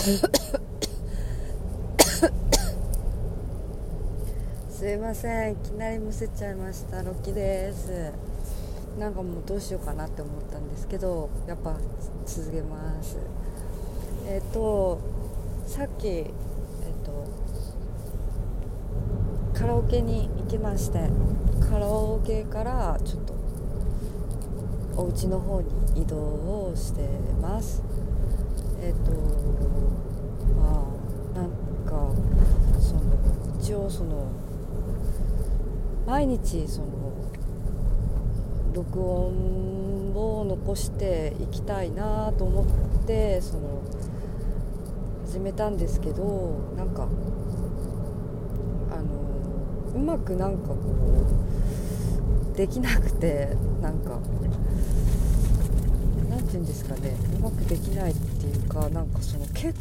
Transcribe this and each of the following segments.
すいません。いきなりむせちゃいました。ロキです。なんかもうどうしようかなって思ったんですけどやっぱ続けます。えっ、とさっきえっ、とカラオケに行きましてカラオケからちょっとお家の方に移動をしてます。えっ、とまあなんかその一応その毎日その録音を残していきたいなと思ってその始めたんですけどなんかあのうまくなんかこうできなくてなんかなんて言うんですかねうまくできないっていうかなんかその結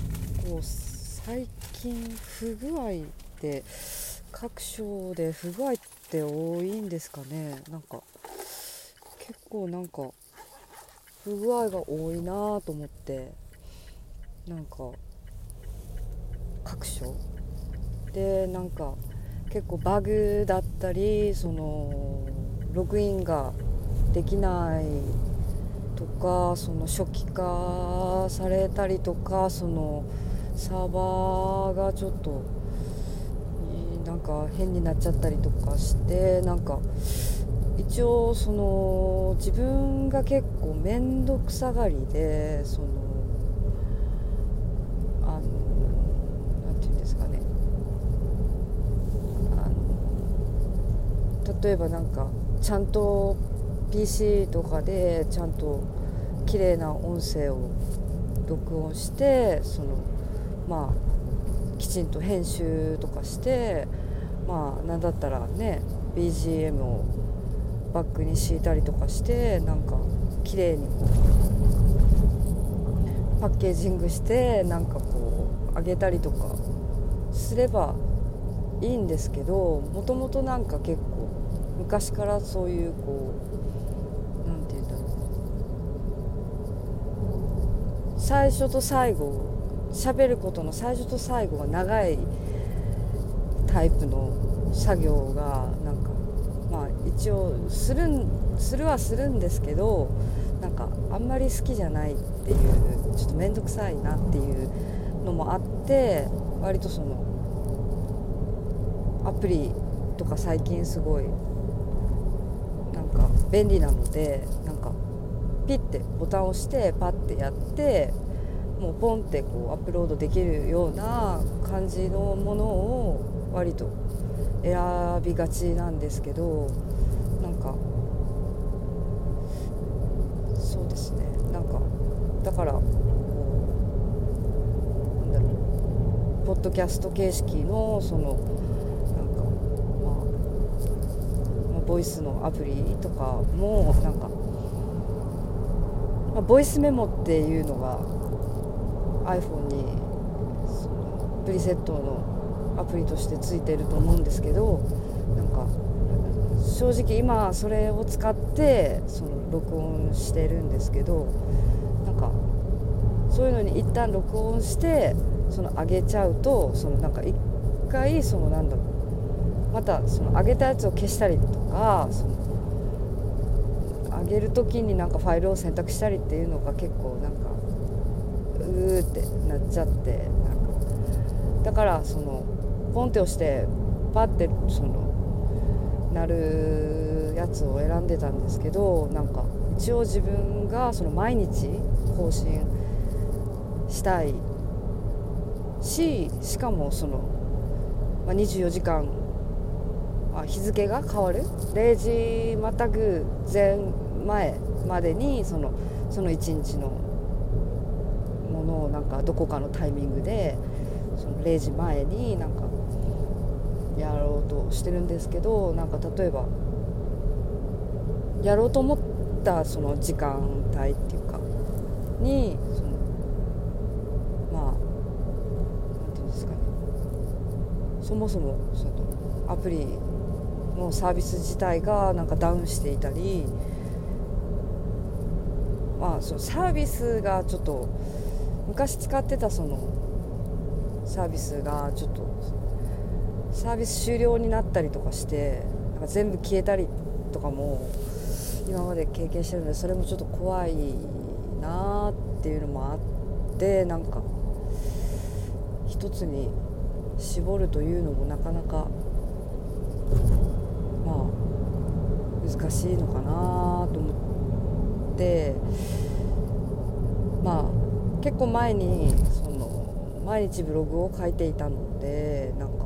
構最近不具合で各所で不具合って多いんですかね。なんか結構なんか不具合が多いなと思って。なんか各所でなんか結構バグだったりそのログインができないとかその初期化されたりとかそのサーバーがちょっとなんか変になっちゃったりとかしてなんか一応その自分が結構面倒くさがりでそのあのなんていうんですかね。あの例えばなんかちゃんと PC とかでちゃんと綺麗な音声を録音してそのまあきちんと編集とかしてまあ何だったらね BGM をバックに敷いたりとかしてなんか綺麗にこうパッケージングしてなんかこうあげたりとかすればいいんですけどもともとなんか結構昔からそういうこう何て言うんだろう最初と最後喋ることの最初と最後が長いタイプの作業がなんかまあ一応するんするはするんですけどなんかあんまり好きじゃないっていうちょっと面倒くさいなっていうのもあって割とそのアプリとか最近すごいなんか便利なのでなんかピッてボタンを押してパッてやってもうポンってこうアップロードできるような感じのものを割と選びがちなんですけどなんかそうですね。なんかだからこうなんだろうポッドキャスト形式のそのなんかまあボイスのアプリとかもなんか、まあ、ボイスメモっていうのが iPhone にそのプリセットのアプリとしてついてると思うんですけどなんか正直今それを使ってその録音してるんですけどなんかそういうのに一旦録音してその上げちゃうとそのなんか一回そのなんだろうまたその上げたやつを消したりとかそのげる時になんかファイルを選択したりっていうのが結構なんかうーってなっちゃってなんか。だからそのポンって押してパッてそのなるやつを選んでたんですけどなんか一応自分がその毎日更新したいししかもその、まあ、24時間あ日付が変わる？0時またぐ前前までにそのその1日のものをなんかどこかのタイミングでその0時前になんかやろうとしてるんですけどなんか例えばやろうと思ったその時間帯っていうかにそのまあなんていうんですかね。そもそもそのアプリのサービス自体がなんかダウンしていたりまあそのサービスがちょっと昔使ってたそのサービスがちょっとサービス終了になったりとかしてなんか全部消えたりとかも今まで経験してるのでそれもちょっと怖いなっていうのもあってなんか一つに絞るというのもなかなかまあ難しいのかなと思って。まあ結構前にその毎日ブログを書いていたのでなんか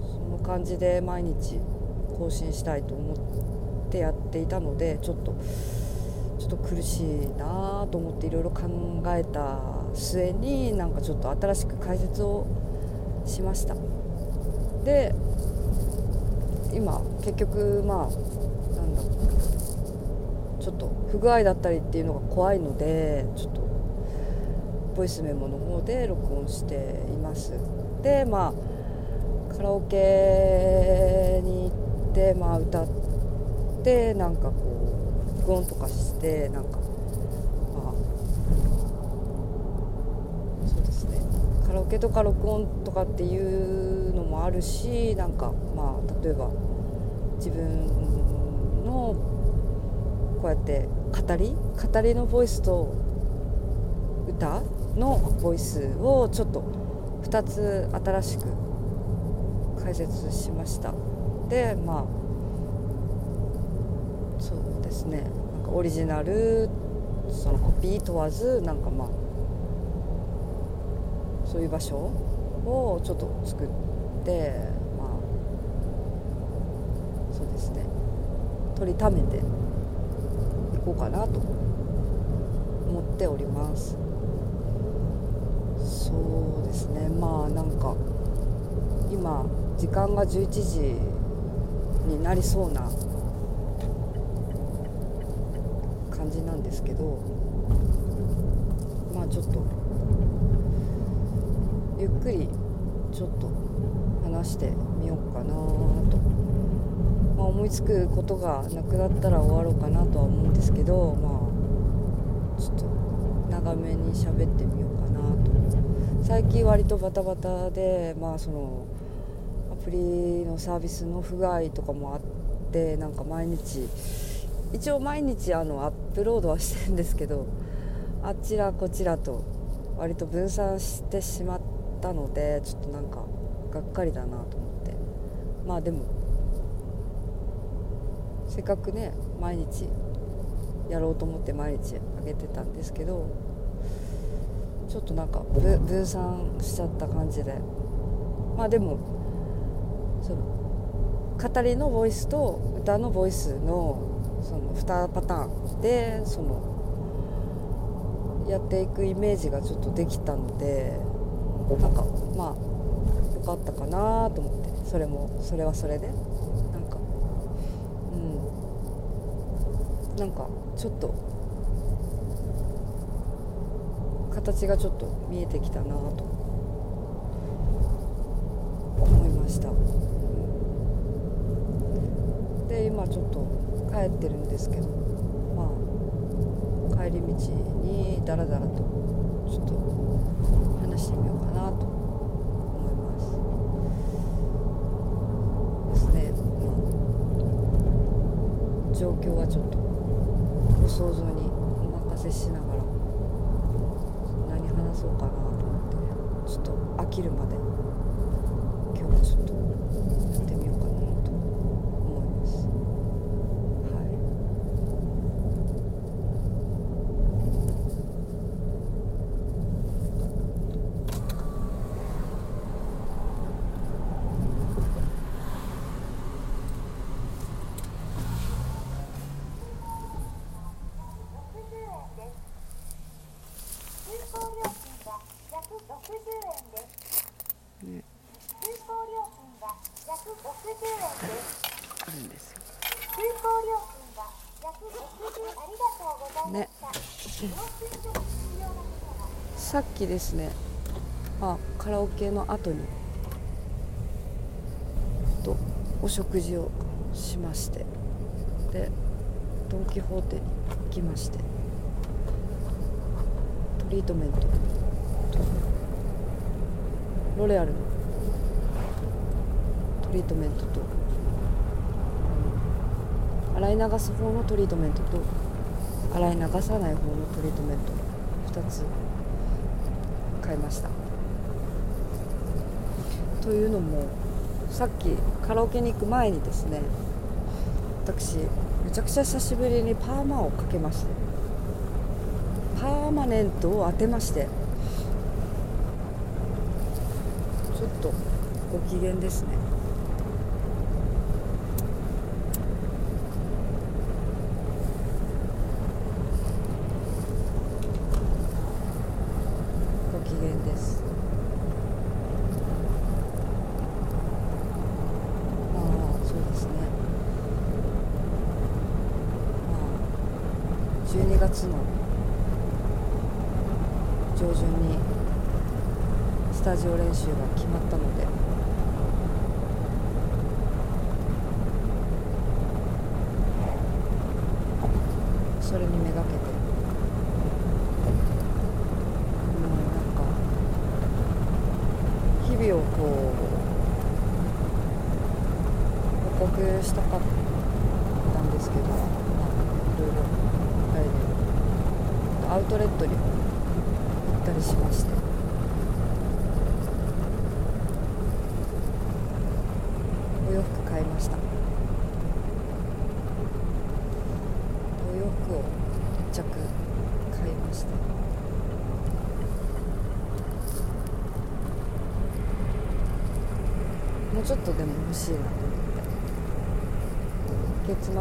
その感じで毎日更新したいと思ってやっていたのでちょっとちょっと苦しいなと思っていろいろ考えた末になんかちょっと新しく解説をしました。で今結局まあちょっと不具合だったりっていうのが怖いのでちょっとボイスメモの方で録音しています。でまあカラオケに行ってまあ歌ってなんかこう録音とかしてなんかまあそうですね。カラオケとか録音とかっていうのもあるしなんかまあ例えば自分のこうやって語り語りのボイスと歌のボイスをちょっと2つ新しく解説しました。でまあそうですね。なんかオリジナルそのコピー問わずなんかまあそういう場所をちょっと作ってまあそうですね。取りためてこうかなと思っております。そうですね。まあなんか今時間が11時になりそうな感じなんですけどまあちょっとゆっくりちょっと話してみようかなと、まあ、思いつくことがなくなったら終わろうかなとは思うんですけどまあちょっと長めに喋ってみようかなと。最近割とバタバタでまあそのアプリのサービスの不具合とかもあってなんか毎日一応毎日あのアップロードはしてるんですけどあちらこちらと割と分散してしまったのでちょっとなんかがっかりだなと思って。まあでもせっかくね毎日やろうと思って毎日あげてたんですけどちょっとなんか分散しちゃった感じで。まあでもその語りのボイスと歌のボイスのその2パターンでそのやっていくイメージがちょっとできたのでなんかまあよかったかなと思って。それもそれはそれでなんかうんなんかちょっと形がちょっと見えてきたなと思いました。で今ちょっと帰ってるんですけどまあ帰り道にダラダラとちょっと話してみようかなと思います。ですね、まあ、状況はちょっと想像にお任せしながら何話そうかなと思ってちょっと飽きるまで今日はちょっとやってみようかなと思いますはい通行料金が約60円です。ね通行料金が約60円です。あるんですよ通行料金が約60ありがとうございました。領収書が必要な方はさっきですね。あカラオケの後に。とお食事をしまして。でドン・キホーテに行きまして。トリートメント。とロレアルの。トリートメントと。洗い流す方のトリートメントと洗い流さない方のトリートメント。2つ。買いました。というのもさっきカラオケに行く前にですね私めちゃくちゃ久しぶりにパーマをかけましてパーマネントを当てましてちょっとご機嫌ですねご機嫌ですまあそうですねまあ12月の上旬にスタジオ練習が決まったのでそれにめがけてもうなんか日々をこう報告したかったんですけど、まあ、いろいろあれでアウトレットにも行ったりしましてお洋服買いましたお洋服を一着買いましたもうちょっとでも欲しいなと思って月末に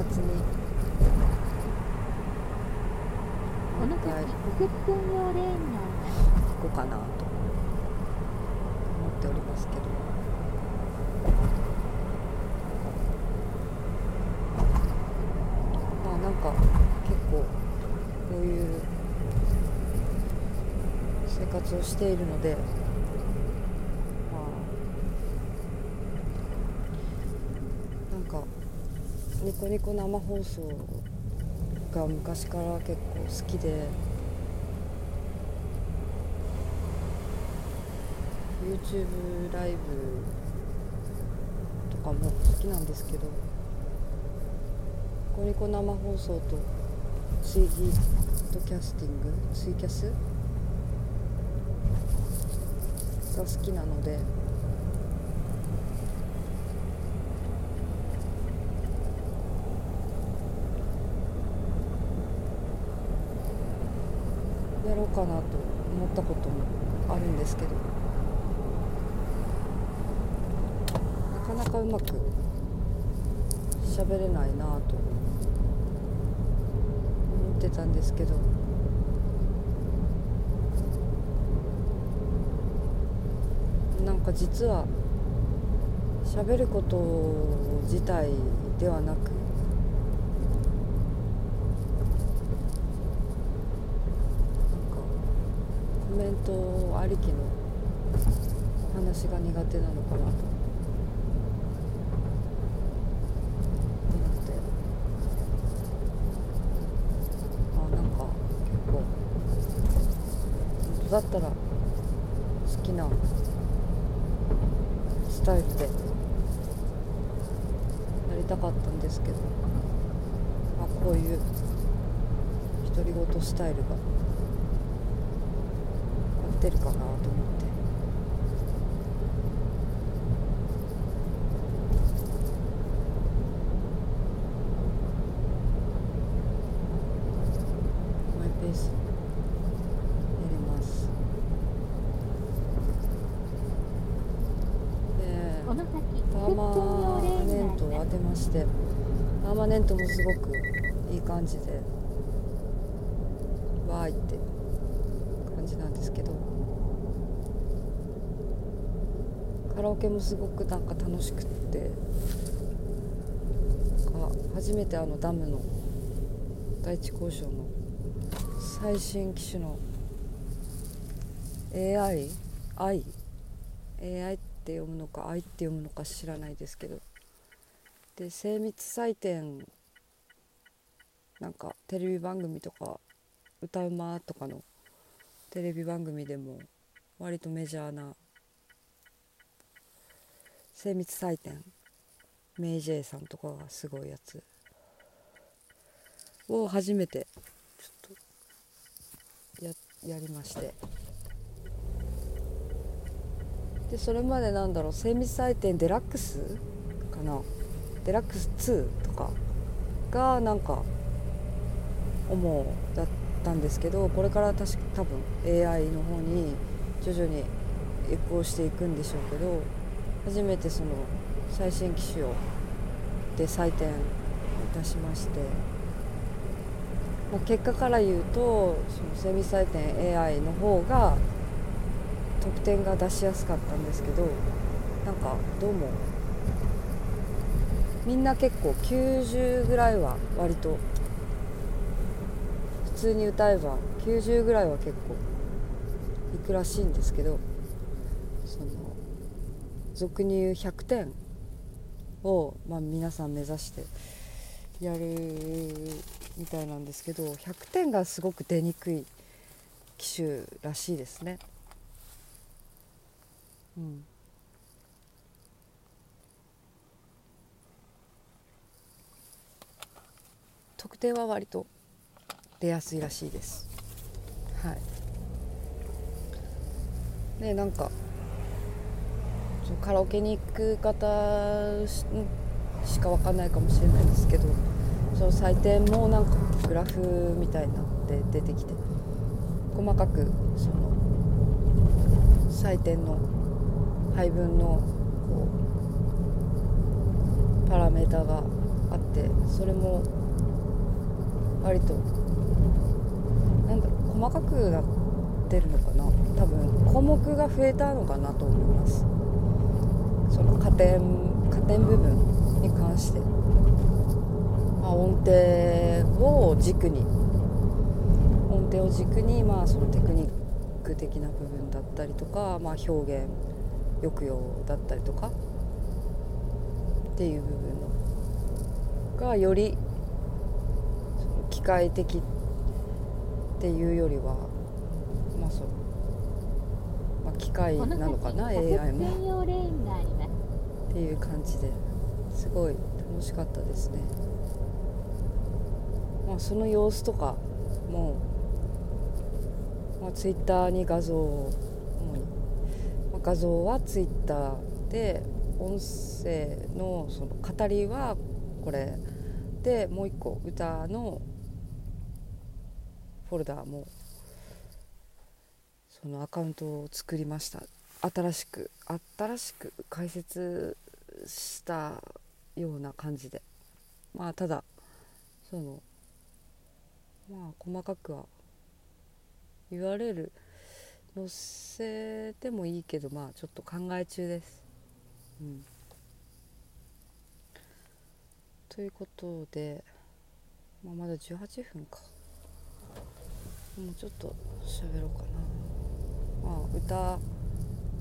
この先はい右折専用レーンが行こうかなと思っておりますけどまあなんか結構こういう生活をしているのでまあなんかニコニコ生放送が昔から結構好きで YouTube ライブとかも好きなんですけどニコニコ生放送とツイギートキャスティングツイキャスが好きなのでやろうかなと思ったこともあるんですけど。なかなかうまく喋れないなと思ってたんですけど。なんか実は喋ること自体ではなくなんかコメントありきの話が苦手なのかなと思ってあなんか結構本当だったら好きなスタイルでやりたかったんですけどあこういう独り言スタイルがってるかなと思って。マイペースやります。でパーマーネントを当てましてパーマネントもすごくいい感じでわーいって感じなんですけどカラオケもすごくなんか楽しくってなんか初めてあのダムの第一交渉の最新機種の AI?AI? AI って読むのか I って読むのか知らないですけどで精密採点なんかテレビ番組とか歌うまとかのテレビ番組でも割とメジャーな精密採点。メイジェイさんとかがすごいやつを初めてちょっとややりまして。でそれまでなんだろう精密採点デラックスかな？デラックス2とかがなんか主だったんですけどこれから確か多分 AI の方に徐々に移行していくんでしょうけど初めてその最新機種をで採点いたしまして、まあ、結果から言うとその精密採点 AI の方が得点が出しやすかったんですけどなんかどうもみんな結構90ぐらいは割と普通に歌えば90ぐらいは結構いくらしいんですけど俗に言う100点を、まあ、皆さん目指してやるみたいなんですけど100点がすごく出にくい機種らしいですね。うん。特典は割と出やすいらしいです。はい。ねなんかカラオケに行く方しか分かんないかもしれないんですけどその採点もなんかグラフみたいになって出てきて細かくその採点の配分のこうパラメータがあってそれも割となんだろう細かくなってるのかな？多分項目が増えたのかなと思います。その加点加点部分に関して、まあ、音程を軸に音程を軸にまあそのテクニック的な部分だったりとか、まあ、表現抑揚だったりとかっていう部分のがより機械的っていうよりはまあそう、まあ、機械なのかな？AI もっていう感じですごい楽しかったですね。まあその様子とかもまあ、ツイッターに画像をまあ、画像はツイッターで音声のその語りはこれ。でもう一個歌のフォルダーもそのアカウントを作りました。新しく新しく解説したような感じでまあただそのまあ細かくは言われる載せてもいいけどまあちょっと考え中です。うん、ということで、まあ、まだ18分かもうちょっと喋ろうかな。まあ歌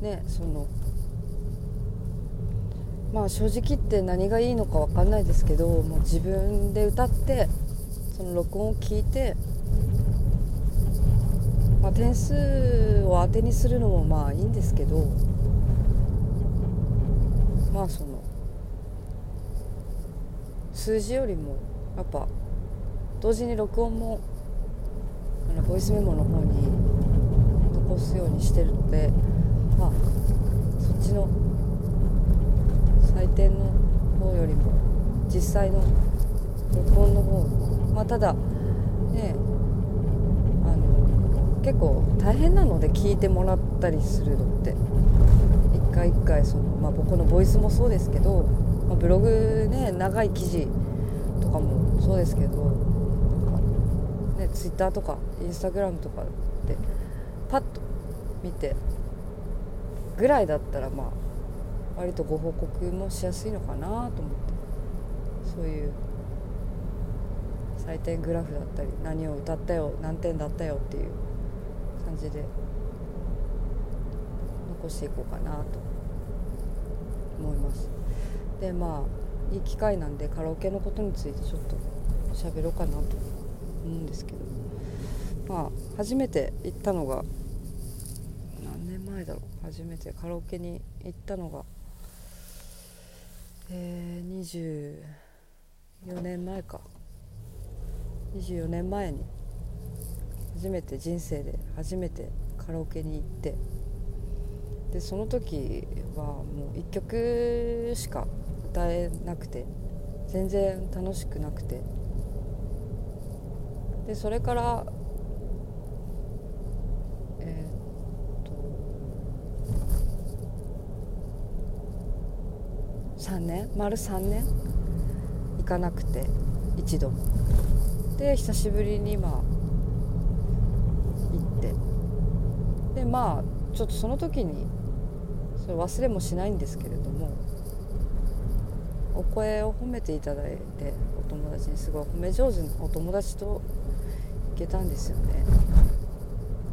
ねそのまあ正直言って何がいいのか分かんないですけどもう自分で歌ってその録音を聞いてまあ、点数を当てにするのもまあいいんですけどまあその数字よりもやっぱ同時に録音もあのボイスメモの方に残すようにしてるのでまあそっちの採点の方よりも実際の録音の方まあただねあの結構大変なので聞いてもらったりするのって一回一回その、まあ、僕のボイスもそうですけど、まあ、ブログね長い記事とかもそうですけどなんか、ね、ツイッターとかインスタグラムとかでパッと見てぐらいだったらまあ割とご報告もしやすいのかなと思って。そういう。採点グラフだったり何を歌ったよ何点だったよっていう感じで。残していこうかなと思います。でまあいい機会なんでカラオケのことについてちょっと喋ろうかなと思うんですけど。まあ初めて行ったのが何年前だろう。初めてカラオケに行ったのがえー、24年前か。24年前に初めて人生で初めてカラオケに行って。でその時はもう1曲しか歌えなくて全然楽しくなくて。でそれからえー、っと3年丸3年行かなくて一度。もで久しぶりにまあ行って。でまあちょっとその時にそれ忘れもしないんですけれどもお声を褒めていただいてお友達にすごい褒め上手なお友達と行けたんですよね。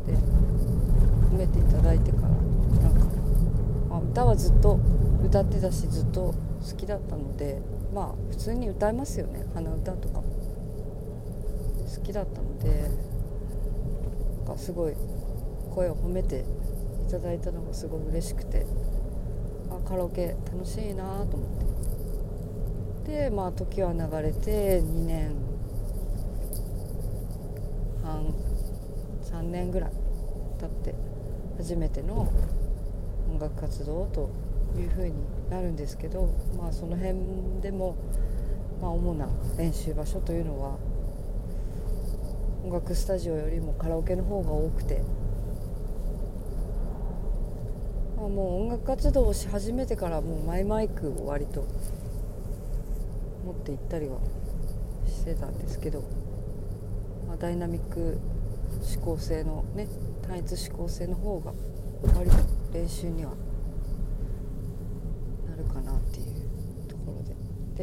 で褒めていただいてからなんか、まあ、歌はずっと歌ってたしずっと好きだったのでまあ普通に歌えますよね。鼻歌とか好きだったのでなんかすごい声を褒めていただいたのがすごい嬉しくてあカラオケ楽しいなと思って。でまあ時は流れて2年半3年ぐらい経って初めての音楽活動というふうになるんですけどまあその辺でも、まあ、主な練習場所というのは音楽スタジオよりもカラオケの方が多くてまあ、もう音楽活動をし始めてからもうマイマイクを割と持って行ったりはしてたんですけど、まあ、ダイナミック指向性のね単一指向性の方が割と練習にはなるかなっていうところ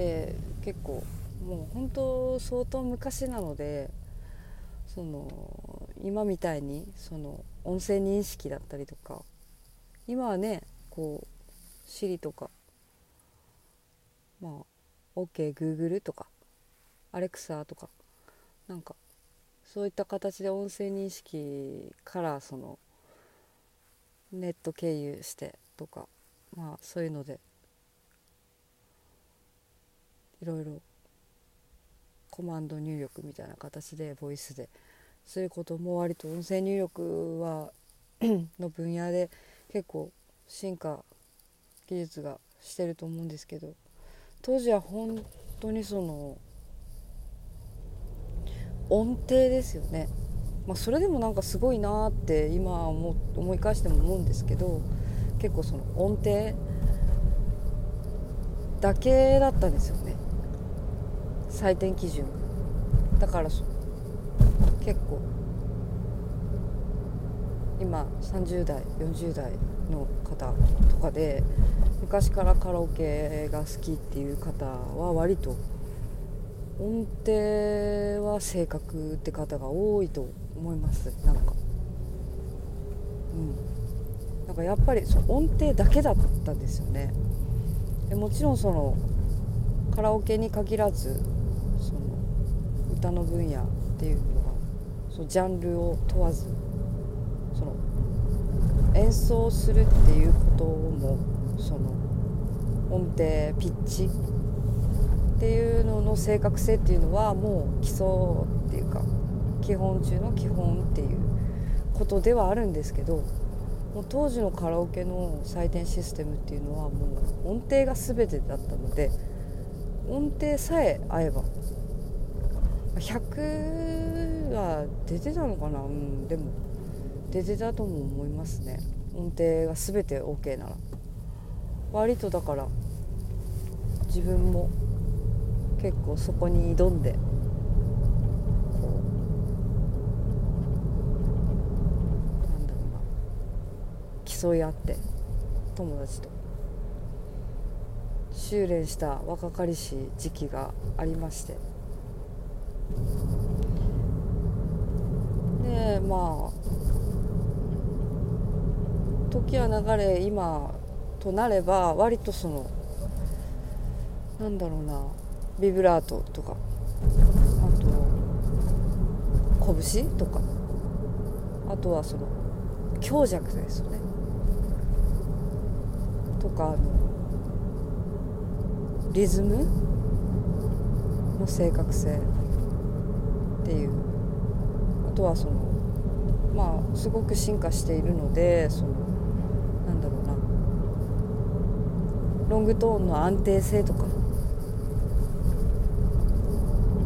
で結構もう本当相当昔なのでその今みたいにその音声認識だったりとか今はねこう Siri とかまあ OKGoogle、とか Alexa とかなんかそういった形で音声認識からそのネット経由してとかまあそういうのでいろいろコマンド入力みたいな形でボイスで。そういうことも割と音声入力は の分野で結構進化技術がしてると思うんですけど当時は本当にその音程ですよね、まあ、それでもなんかすごいなって今思思い返しても思うんですけど結構その音程だけだったんですよね。採点基準。だから結構今30代40代の方とかで昔からカラオケが好きっていう方は割と音程は正確って方が多いと思います。なんか。うん。なんかやっぱりそ音程だけだったんですよね。でもちろんそのカラオケに限らず歌の分野っていうのはそのジャンルを問わずその演奏するっていうこともその音程ピッチっていうのの正確性っていうのはもう基礎っていうか基本中の基本っていうことではあるんですけどもう当時のカラオケの採点システムっていうのはもう音程が全てだったので音程さえ合えば100は出てたのかな？うん。でも出てたとも思いますね。音程が全て OK なら。割とだから自分も結構そこに挑んでこうなんだろうな。競い合って友達と。修練した若かりし時期がありまして。まあ時は流れ今となれば割とそのなんだろうなビブラートとかあと拳とかあとはその強弱ですよね。とかあのリズム？の正確性っていう。あとはそのまあすごく進化しているのでそのなんだろうな。ロングトーンの安定性とか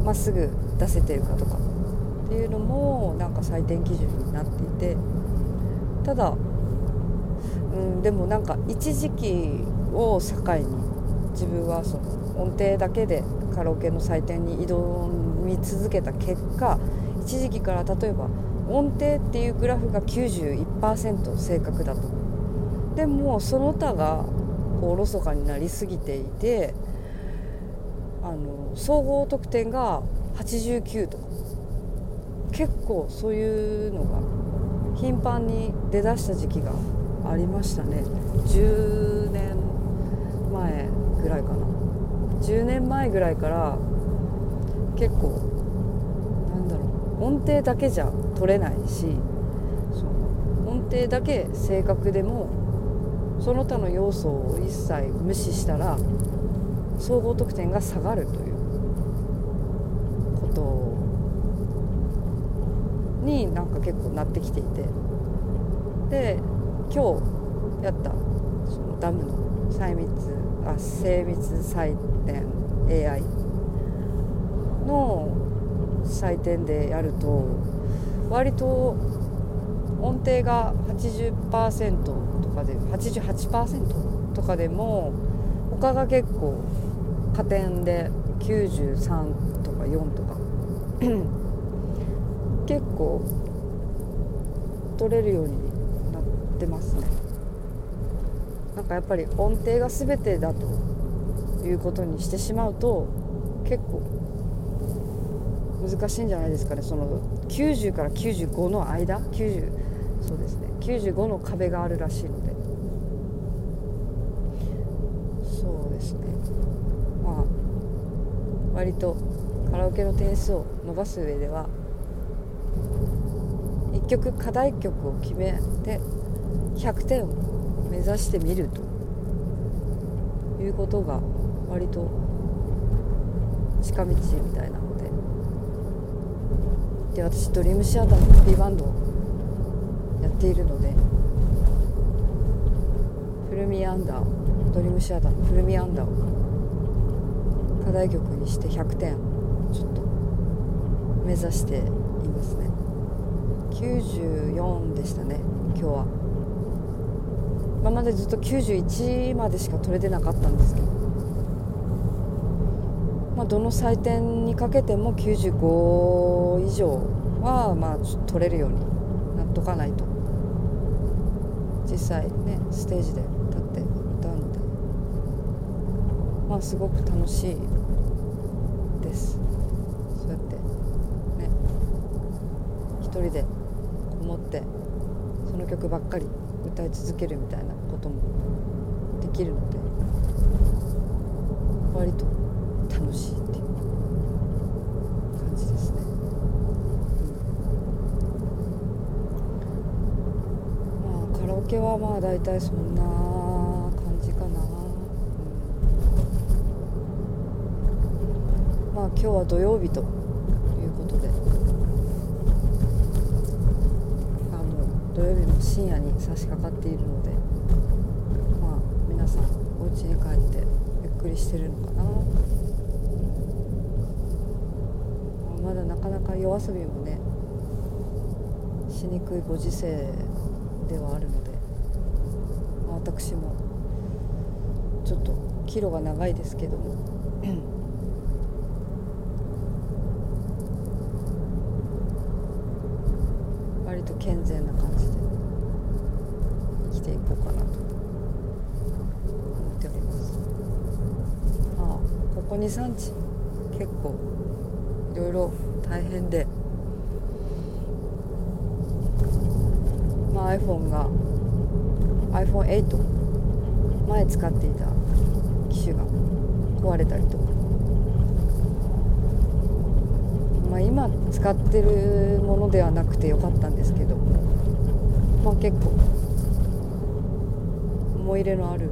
まっすぐ出せてるかとかっていうのもなんか採点基準になっていてただ、うん、でもなんか一時期を境に自分はその音程だけでカラオケの採点に挑み続けた結果一時期から例えば音程っていうグラフが91%正確だと。でもその他がこうおろそかになりすぎていてあの総合得点が89と。か結構そういうのが頻繁に出だした時期がありましたね。10年前ぐらいかな。10年前ぐらいから結構音程だけじゃ取れないしその音程だけ正確でもその他の要素を一切無視したら総合得点が下がるということになんか結構なってきていて。で今日やったそのダムの細密あ精密採点 AI 採点でやると割と音程が80%とかで88%とかでも他が結構加点で93とか4とか 結構取れるようになってますね。なんかやっぱり音程が全てだということにしてしまうと結構難しいんじゃないですかね。その90から95の間？90そうですね。95の壁があるらしいので。そうですね。まあ割とカラオケの点数を伸ばす上では1曲課題曲を決めて100点を目指してみるということが割と近道みたいなで私ドリームシアターのコピーバンドをやっているのでフルミアンダードリームシアターのフルミアンダーを課題曲にして100点ちょっと目指していますね。94でしたね今日は。今までずっと91までしか取れてなかったんですけどあ、どの採点にかけても95以上はまあ取れるようになっとかないと。実際ねステージで立って歌うので。まあすごく楽しいです。そうやってね一人でこもってその曲ばっかり歌い続けるみたいなこともできるので割としいっていう感じですね、うん、まあカラオケはまあ大体そんな感じかな、うん、まあ今日は土曜日ということであの土曜日の深夜に差し掛かっているのでまあ皆さんお家に帰ってゆっくりしてるのかなまだなかなか夜遊びもねしにくいご時世ではあるので、まあ、私もちょっとキロが長いですけども。割と健全な感じで生きていこうかなと思っております。まあここ23日結構いろいろ大変で、まあ、iPhone が iPhone8 前使っていた機種が壊れたりとか、まあ、今使ってるものではなくてよかったんですけど。まあ結構思い入れのある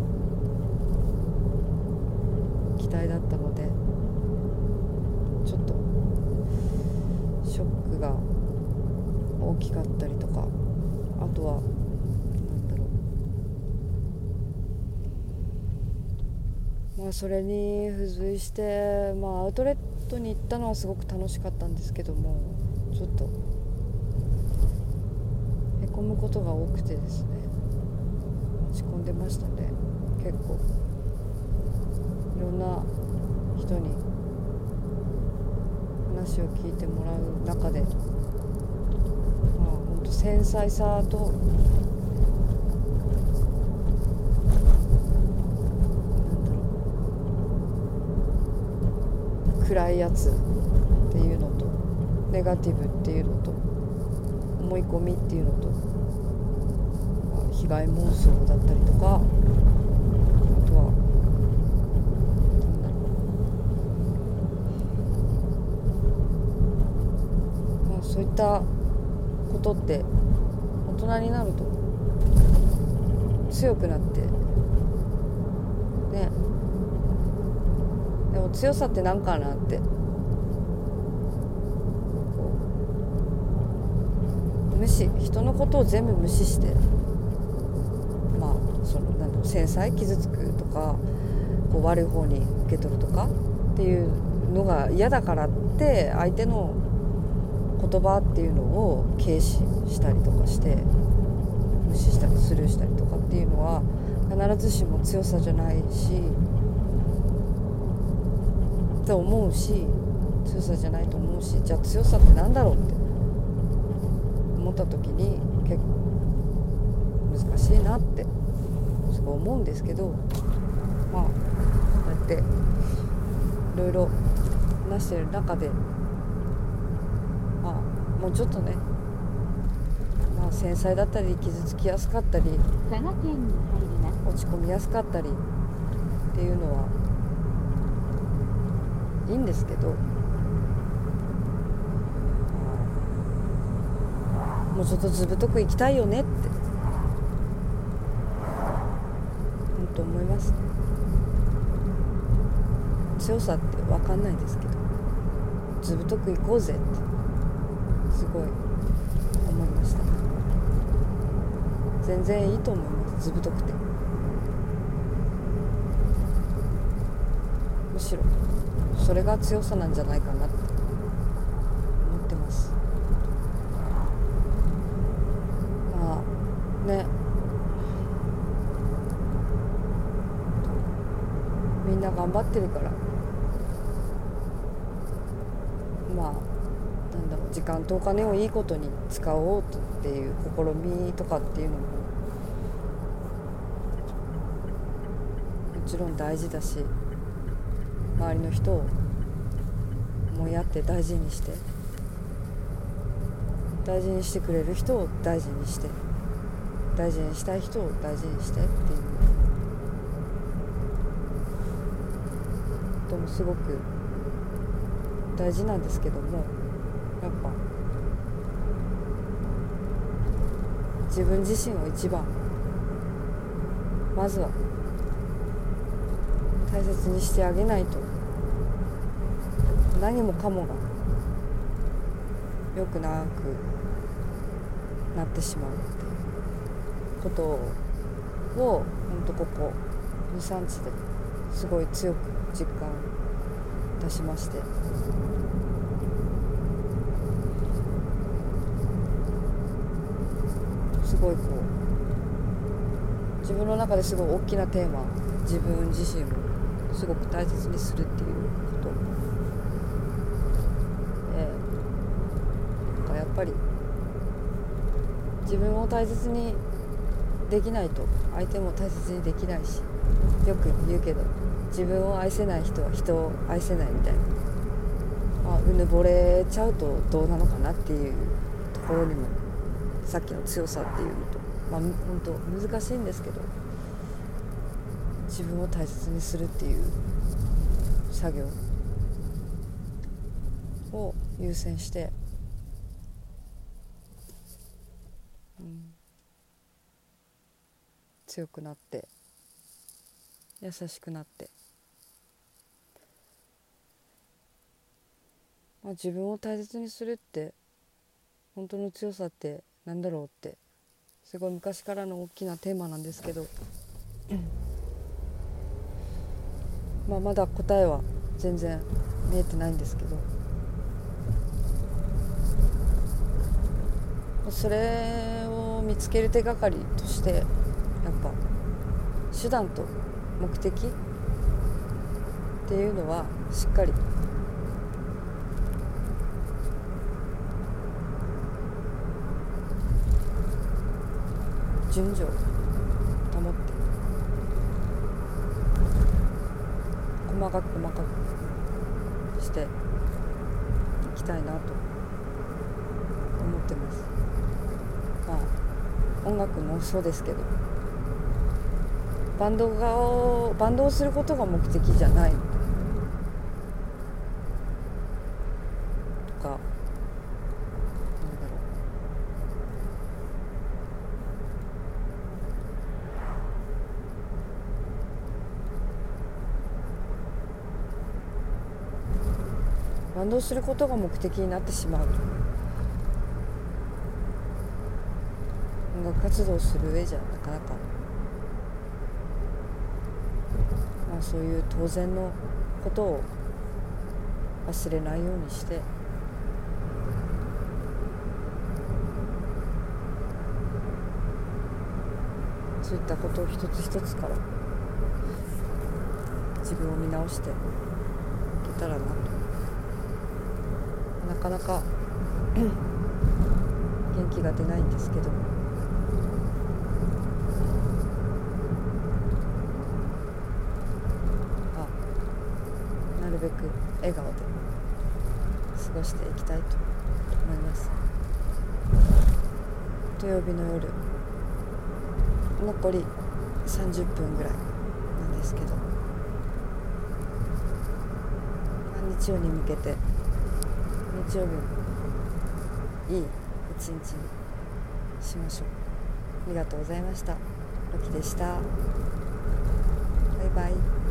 機代だったのでちょっとショックが大きかったりとか。あとはなんだろう。まあそれに付随してまあアウトレットに行ったのはすごく楽しかったんですけどもちょっとへこむことが多くてですね。落ち込んでましたね。結構。いろんな人に話を聞いてもらう中で繊細さとなんだろう。暗いやつっていうのとネガティブっていうのと思い込みっていうのと、被害妄想だったりとかあとはなんだろう。まあそういったことって大人になると強くなってね。でも強さって何かなって。無視人のことを全部無視して。まあそのなんだろう繊細傷つくとかこう悪い方に受け取るとかっていうのが嫌だからって相手の言葉っていうのを軽視したりとかして無視したりスルーしたりとかっていうのは必ずしも強さじゃないしって思うし強さじゃないと思うしじゃあ強さって何だろうって思った時に結構難しいなってすごい思うんですけどまあこうやっていろいろ話してる中でもうちょっとね。まあ繊細だったり傷つきやすかったり落ち込みやすかったりっていうのはいいんですけど。もうちょっとずぶとくいきたいよねって本当思います。ね強さって分かんないですけどずぶとくいこうぜって。すごい思いました。全然いいと思います。ずぶとくて。むしろそれが強さなんじゃないかなって。思ってます。まあね。みんな頑張ってるから。まあ時間とお金をいいことに使おうっていう試みとかっていうのももちろん大事だし周りの人を思いやって大事にして大事にしてくれる人を大事にして大事にしたい人を大事にしてっていう。こともすごく大事なんですけどもやっぱ自分自身を一番。まずは。大切にしてあげないと。何もかもが。良くなくなってしまうってことをほんとここ23日ですごい強く実感いたしまして。ごいこう自分の中ですごい大きなテーマ自分自身をすごく大切にするっていうこと。でなんかやっぱり自分を大切にできないと相手も大切にできないしよく言うけど自分を愛せない人は人を愛せないみたいな、まあ、うぬぼれちゃうとどうなのかなっていうところにもさっきの強さっていうのとまあ本当難しいんですけど自分を大切にするっていう作業を優先して、うん、強くなって優しくなってまあ、自分を大切にするって本当の強さってなんだろうって。すごい昔からの大きなテーマなんですけど、まあまだ答えは全然見えてないんですけど。それを見つける手がかりとしてやっぱ手段と目的っていうのはしっかり順序を保って細かく細かくしていきたいなと思ってますまあ音楽もそうですけどバンドがバンドをすることが目的じゃないとかなんだろうバンドをすることが目的になってしまう。音楽活動をする上じゃなかなか。まあそういう当然のことを忘れないようにして。そういったことを一つ一つから自分を見直していけたらなと。かなか元気が出ないんですけど。あなるべく笑顔で過ごしていきたいと思います。土曜日の夜残り30分ぐらいなんですけど。日曜に向けて日曜日もいい一日にしましょう。ありがとうございました。ロキでした。バイバイ。